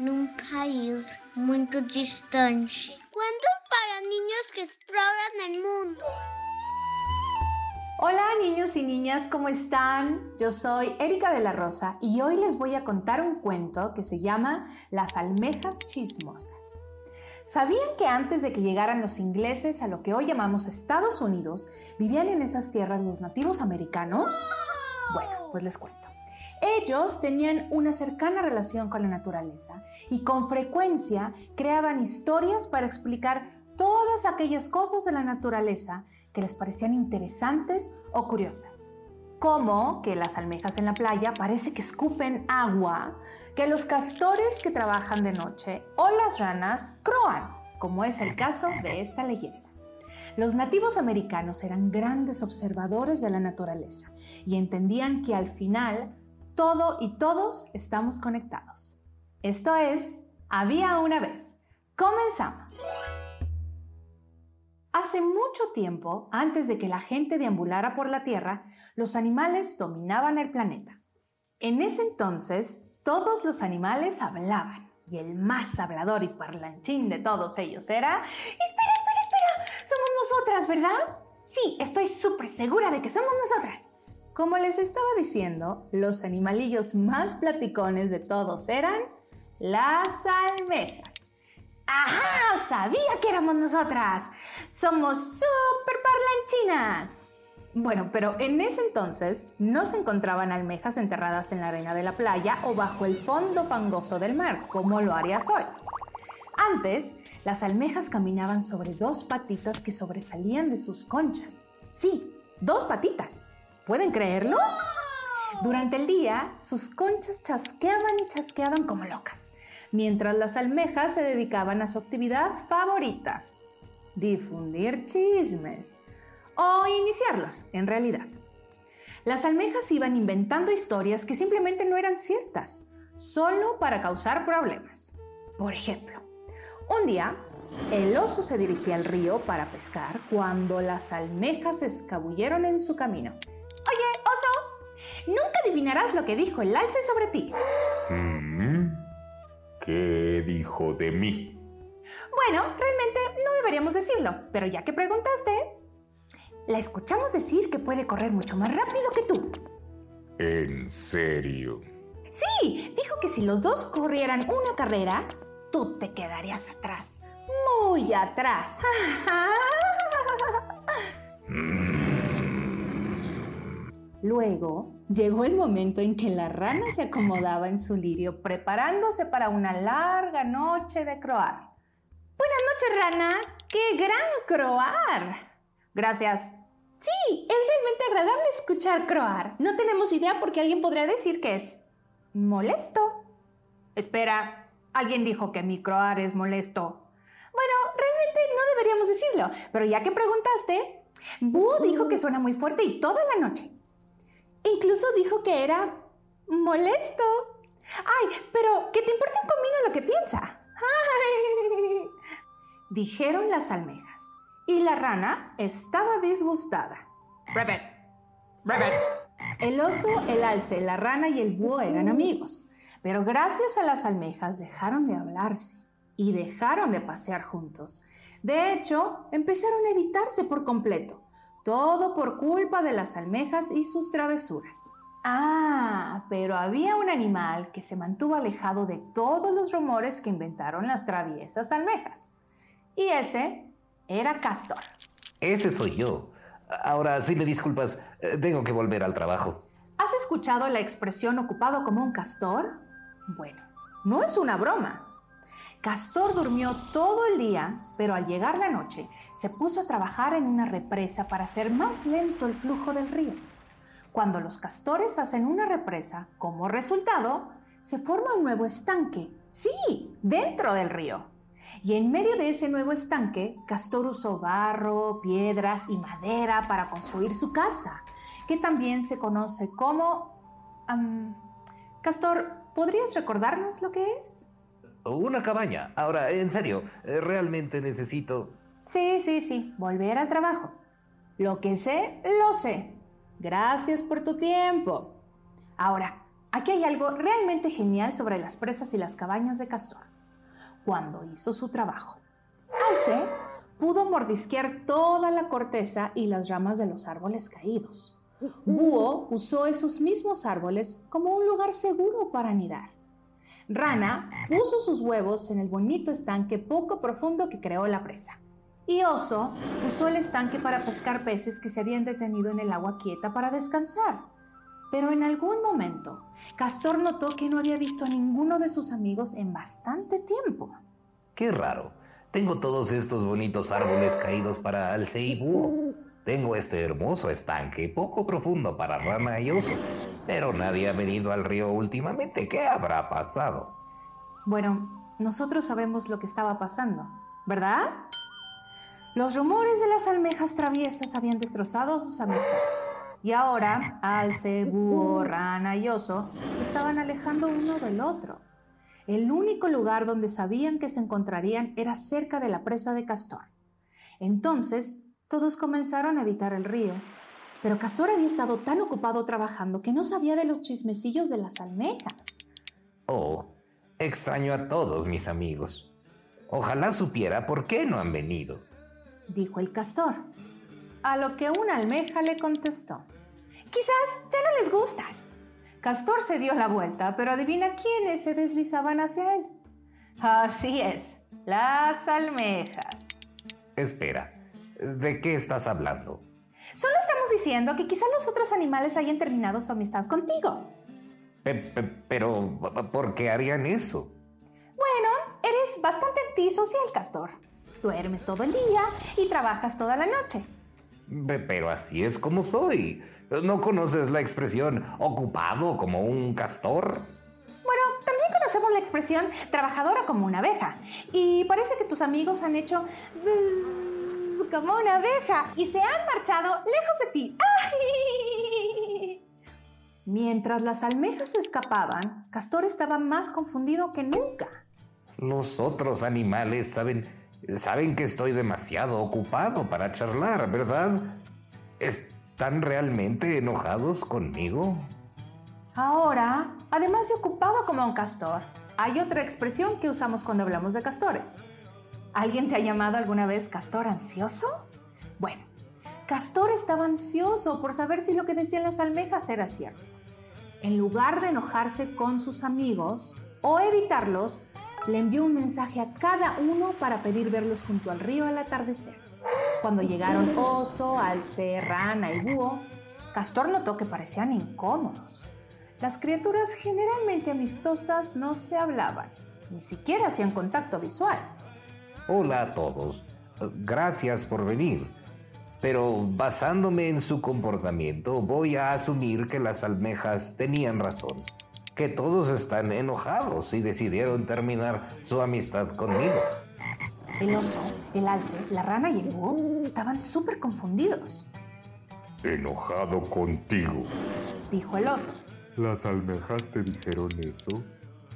num país muito distante. Cuentos para niños que exploran el mundo. Hola niños y niñas, ¿cómo están? Yo soy Erika de la Rosa y hoy les voy a contar un cuento que se llama Las almejas chismosas. ¿Sabían que antes de que llegaran los ingleses a lo que hoy llamamos Estados Unidos, vivían en esas tierras los nativos americanos? Bueno, pues les cuento. Ellos tenían una cercana relación con la naturaleza y con frecuencia creaban historias para explicar todas aquellas cosas de la naturaleza que les parecían interesantes o curiosas. Como que las almejas en la playa parece que escupen agua, que los castores que trabajan de noche o las ranas croan, como es el caso de esta leyenda. Los nativos americanos eran grandes observadores de la naturaleza y entendían que al final todo y todos estamos conectados. Esto es, había una vez. Comenzamos. Hace mucho tiempo, antes de que la gente deambulara por la Tierra, los animales dominaban el planeta. En ese entonces, todos los animales hablaban, y el más hablador y parlanchín de todos ellos era... ¡Espera, espera, espera! Somos nosotras, ¿verdad? Sí, estoy súper segura de que somos nosotras. Como les estaba diciendo, los animalillos más platicones de todos eran las almejas. ¡Ajá! Sabía que éramos nosotras. Somos súper parlanchinas. Bueno, pero en ese entonces no se encontraban almejas enterradas en la arena de la playa o bajo el fondo fangoso del mar, como lo harías hoy. Antes, las almejas caminaban sobre dos patitas que sobresalían de sus conchas. Sí, dos patitas. ¿Pueden creerlo? Durante el día, sus conchas chasqueaban y chasqueaban como locas, mientras las almejas se dedicaban a su actividad favorita, difundir chismes o iniciarlos, en realidad. Las almejas iban inventando historias que simplemente no eran ciertas, solo para causar problemas. Por ejemplo, un día, el oso se dirigía al río para pescar cuando las almejas se escabulleron en su camino. Oye, oso, nunca adivinarás lo que dijo el alce sobre ti. Mm, ¿Qué dijo de mí? Bueno, realmente no deberíamos decirlo, pero ya que preguntaste, la escuchamos decir que puede correr mucho más rápido que tú. ¿En serio? Sí, dijo que si los dos corrieran una carrera, tú te quedarías atrás, muy atrás. Luego llegó el momento en que la rana se acomodaba en su lirio preparándose para una larga noche de croar. Buenas noches, rana. ¡Qué gran croar! Gracias. Sí, es realmente agradable escuchar croar. No tenemos idea porque alguien podría decir que es molesto. Espera, alguien dijo que mi croar es molesto. Bueno, realmente no deberíamos decirlo, pero ya que preguntaste, Búho dijo que suena muy fuerte y toda la noche. Incluso dijo que era molesto. Ay, pero que te importa un comino lo que piensa. Ay. Dijeron las almejas. Y la rana estaba disgustada. Rabbit, rabbit. El oso, el alce, la rana y el búho eran amigos. Pero gracias a las almejas dejaron de hablarse y dejaron de pasear juntos. De hecho, empezaron a evitarse por completo. Todo por culpa de las almejas y sus travesuras. Ah, pero había un animal que se mantuvo alejado de todos los rumores que inventaron las traviesas almejas. Y ese era Castor. Ese soy yo. Ahora, si me disculpas, eh, tengo que volver al trabajo. ¿Has escuchado la expresión ocupado como un castor? Bueno, no es una broma. Castor durmió todo el día, pero al llegar la noche se puso a trabajar en una represa para hacer más lento el flujo del río. Cuando los castores hacen una represa, como resultado, se forma un nuevo estanque. Sí, dentro del río. Y en medio de ese nuevo estanque, Castor usó barro, piedras y madera para construir su casa, que también se conoce como... Castor, ¿podrías recordarnos lo que es? Una cabaña. Ahora, en serio, eh, realmente necesito... Sí, sí, sí, volver al trabajo. Lo que sé, lo sé. Gracias por tu tiempo. Ahora, aquí hay algo realmente genial sobre las presas y las cabañas de Castor. Cuando hizo su trabajo, Alce pudo mordisquear toda la corteza y las ramas de los árboles caídos. Búho usó esos mismos árboles como un lugar seguro para anidar. Rana puso sus huevos en el bonito estanque poco profundo que creó la presa. Y Oso usó el estanque para pescar peces que se habían detenido en el agua quieta para descansar. Pero en algún momento, Castor notó que no había visto a ninguno de sus amigos en bastante tiempo. Qué raro. Tengo todos estos bonitos árboles caídos para alce y búho. Tengo este hermoso estanque poco profundo para rana y oso. Pero nadie ha venido al río últimamente. ¿Qué habrá pasado? Bueno, nosotros sabemos lo que estaba pasando, ¿verdad? Los rumores de las almejas traviesas habían destrozado sus amistades. Y ahora, alce, búho, rana y se estaban alejando uno del otro. El único lugar donde sabían que se encontrarían era cerca de la presa de Castor. Entonces, todos comenzaron a evitar el río. Pero Castor había estado tan ocupado trabajando que no sabía de los chismecillos de las almejas. Oh, extraño a todos mis amigos. Ojalá supiera por qué no han venido dijo el castor. A lo que una almeja le contestó. Quizás ya no les gustas. Castor se dio la vuelta, pero adivina quiénes se deslizaban hacia él. Así es, las almejas. Espera, ¿de qué estás hablando? Solo estamos diciendo que quizás los otros animales hayan terminado su amistad contigo. pero, ¿por qué harían eso? Bueno, eres bastante antisocial, Castor. Duermes todo el día y trabajas toda la noche. Pero así es como soy. ¿No conoces la expresión ocupado como un castor? Bueno, también conocemos la expresión trabajadora como una abeja. Y parece que tus amigos han hecho como una abeja y se han marchado lejos de ti. Mientras las almejas escapaban, Castor estaba más confundido que nunca. Los otros animales saben Saben que estoy demasiado ocupado para charlar, ¿verdad? ¿Están realmente enojados conmigo? Ahora, además de ocupado como un castor, hay otra expresión que usamos cuando hablamos de castores. ¿Alguien te ha llamado alguna vez castor ansioso? Bueno, Castor estaba ansioso por saber si lo que decían las almejas era cierto. En lugar de enojarse con sus amigos o evitarlos, le envió un mensaje a cada uno para pedir verlos junto al río al atardecer. Cuando llegaron oso, alce, rana y búho, Castor notó que parecían incómodos. Las criaturas generalmente amistosas no se hablaban, ni siquiera hacían contacto visual. Hola a todos, gracias por venir. Pero basándome en su comportamiento, voy a asumir que las almejas tenían razón que todos están enojados y decidieron terminar su amistad conmigo. El oso, el alce, la rana y el búho estaban súper confundidos. Enojado contigo, dijo el oso. ¿Las almejas te dijeron eso?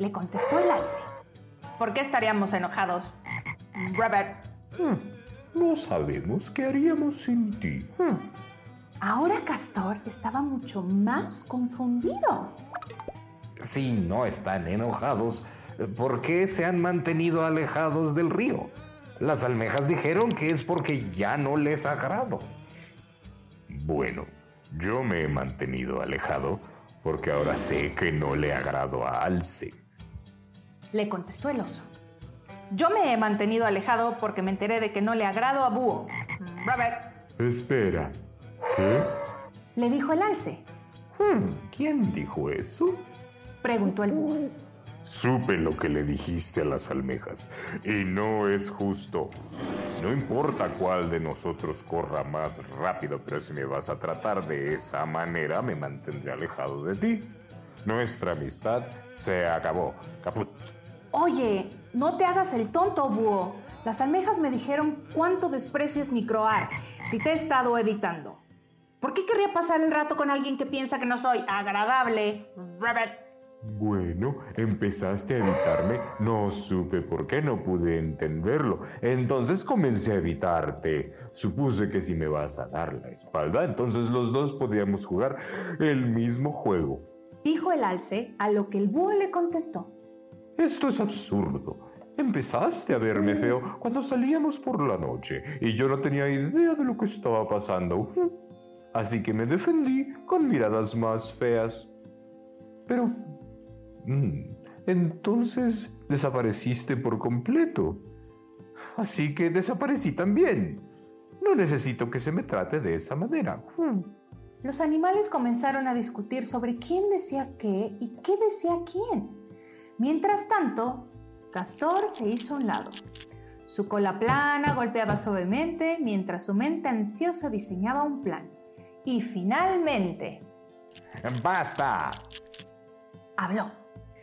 Le contestó el alce. ¿Por qué estaríamos enojados? Rabbit. Hmm, no sabemos qué haríamos sin ti. Hmm. Ahora Castor estaba mucho más confundido. Si no están enojados, ¿por qué se han mantenido alejados del río? Las almejas dijeron que es porque ya no les agrado. Bueno, yo me he mantenido alejado porque ahora sé que no le agrado a Alce. Le contestó el oso. Yo me he mantenido alejado porque me enteré de que no le agrado a Búho. Espera, ¿qué? Le dijo el alce. Hmm, ¿Quién dijo eso? Preguntó el búho. Supe lo que le dijiste a las almejas y no es justo. No importa cuál de nosotros corra más rápido, pero si me vas a tratar de esa manera, me mantendré alejado de ti. Nuestra amistad se acabó. Caput. Oye, no te hagas el tonto, búho. Las almejas me dijeron cuánto desprecias mi croar si te he estado evitando. ¿Por qué querría pasar el rato con alguien que piensa que no soy agradable? Bueno, empezaste a evitarme. No supe por qué, no pude entenderlo. Entonces comencé a evitarte. Supuse que si me vas a dar la espalda, entonces los dos podíamos jugar el mismo juego. Dijo el alce, a lo que el búho le contestó. Esto es absurdo. Empezaste a verme feo cuando salíamos por la noche y yo no tenía idea de lo que estaba pasando. Así que me defendí con miradas más feas. Pero... mm, entonces desapareciste por completo. Así que desaparecí también. No necesito que se me trate de esa manera. Los animales comenzaron a discutir sobre quién decía qué y qué decía quién. Mientras tanto, Castor se hizo a un lado. Su cola plana golpeaba suavemente mientras su mente ansiosa diseñaba un plan. Y finalmente ¡Basta! habló.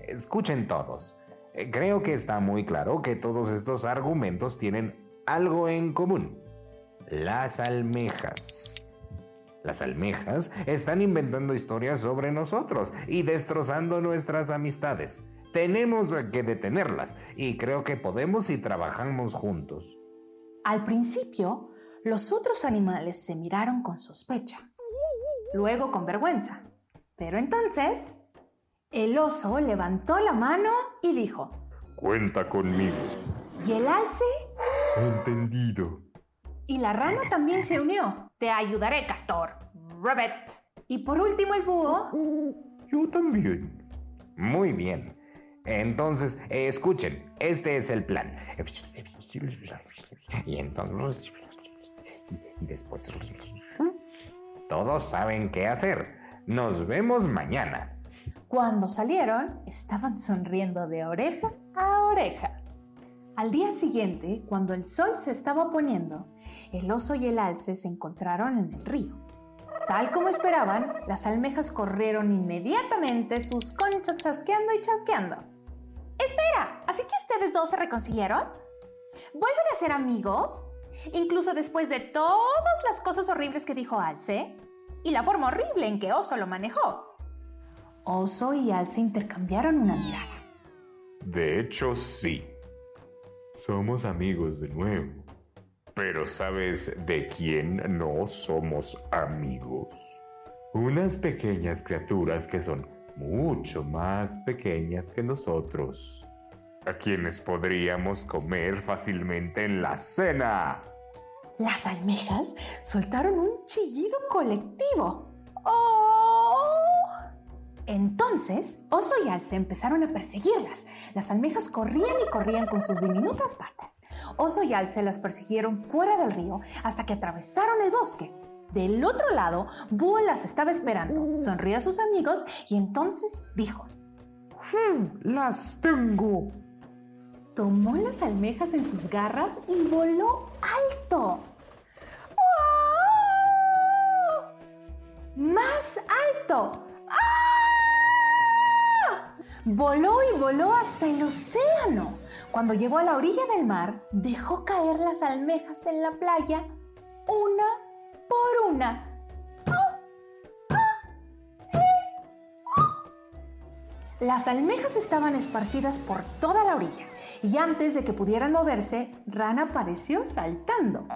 Escuchen todos. Eh, Creo que está muy claro que todos estos argumentos tienen algo en común. Las almejas. Las almejas están inventando historias sobre nosotros y destrozando nuestras amistades. Tenemos que detenerlas y creo que podemos si trabajamos juntos. Al principio, los otros animales se miraron con sospecha, luego con vergüenza. Pero entonces, el oso levantó la mano y dijo, Cuenta conmigo. y el alce Entendido. y la rana también se unió. Te ayudaré, castor. Rabbit. Y por último el búho. Yo también. Muy bien. Entonces, eh, escuchen, este es el plan. Y entonces... Y después... Todos saben qué hacer. Nos vemos mañana. Cuando salieron, estaban sonriendo de oreja a oreja. Al día siguiente, cuando el sol se estaba poniendo, el oso y el alce se encontraron en el río. Tal como esperaban, las almejas corrieron inmediatamente sus conchas chasqueando y chasqueando. ¡Espera! ¿Así que ustedes dos se reconciliaron? ¿Vuelven a ser amigos? Incluso después de todas las cosas horribles que dijo Alce y la forma horrible en que Oso lo manejó. Oso y Alce intercambiaron una mirada. De hecho, sí. Somos amigos de nuevo. Pero ¿sabes de quién no somos amigos? Unas pequeñas criaturas que son mucho más pequeñas que nosotros. A quienes podríamos comer fácilmente en la cena. Las almejas soltaron un chillido colectivo. ¡Oh! Entonces, Oso y Alce empezaron a perseguirlas. Las almejas corrían y corrían con sus diminutas patas. Oso y Alce las persiguieron fuera del río hasta que atravesaron el bosque. Del otro lado, Búho las estaba esperando. Sonrió a sus amigos y entonces dijo, Las tengo. tomó las almejas en sus garras y voló alto. ¡Oh! ¡Más alto! ¡Ah! Voló y voló hasta el océano. Cuando llegó a la orilla del mar, dejó caer las almejas en la playa una por una. Las almejas estaban esparcidas por toda la orilla y antes de que pudieran moverse, Rana apareció saltando.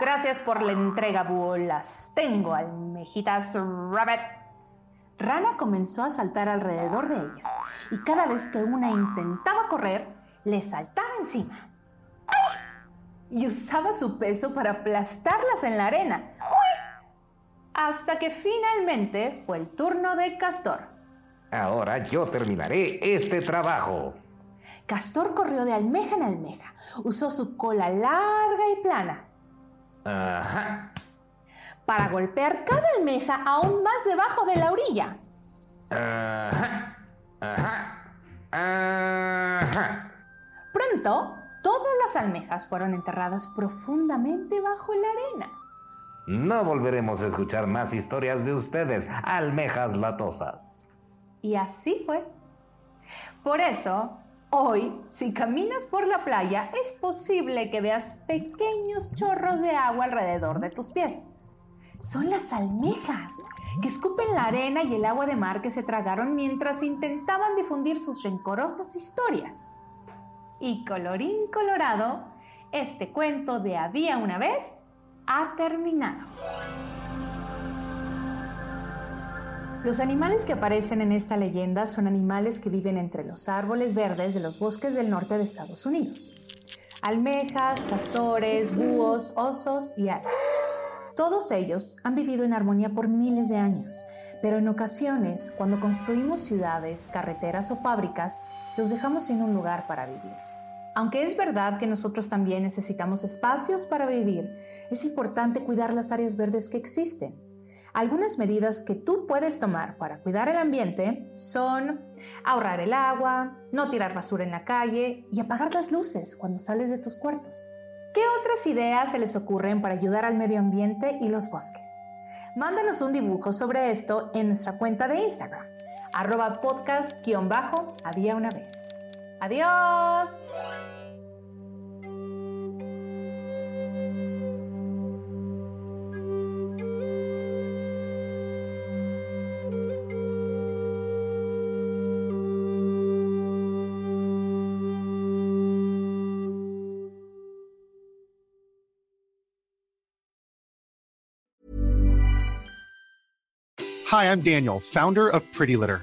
Gracias por la entrega, búho. Las tengo, almejitas rabbit. Rana comenzó a saltar alrededor de ellas y cada vez que una intentaba correr, le saltaba encima. Y usaba su peso para aplastarlas en la arena. ¡Uy! Hasta que finalmente fue el turno de Castor. Ahora yo terminaré este trabajo. Castor corrió de almeja en almeja. Usó su cola larga y plana. Ajá. para golpear cada almeja aún más debajo de la orilla. Ajá, ajá, ajá. Pronto, todas las almejas fueron enterradas profundamente bajo la arena. No volveremos a escuchar más historias de ustedes, almejas latosas. Y así fue. Por eso, hoy, si caminas por la playa, es posible que veas pequeños chorros de agua alrededor de tus pies. Son las almejas, que escupen la arena y el agua de mar que se tragaron mientras intentaban difundir sus rencorosas historias. Y colorín colorado, este cuento de Había una vez ha terminado. Los animales que aparecen en esta leyenda son animales que viven entre los árboles verdes de los bosques del norte de Estados Unidos. Almejas, castores, búhos, osos y alces. Todos ellos han vivido en armonía por miles de años, pero en ocasiones, cuando construimos ciudades, carreteras o fábricas, los dejamos sin un lugar para vivir. Aunque es verdad que nosotros también necesitamos espacios para vivir, es importante cuidar las áreas verdes que existen. Algunas medidas que tú puedes tomar para cuidar el ambiente son ahorrar el agua, no tirar basura en la calle y apagar las luces cuando sales de tus cuartos. ¿Qué otras ideas se les ocurren para ayudar al medio ambiente y los bosques? Mándanos un dibujo sobre esto en nuestra cuenta de Instagram, arroba podcast-había una vez. ¡Adiós! Hi, I'm Daniel, founder of Pretty Litter.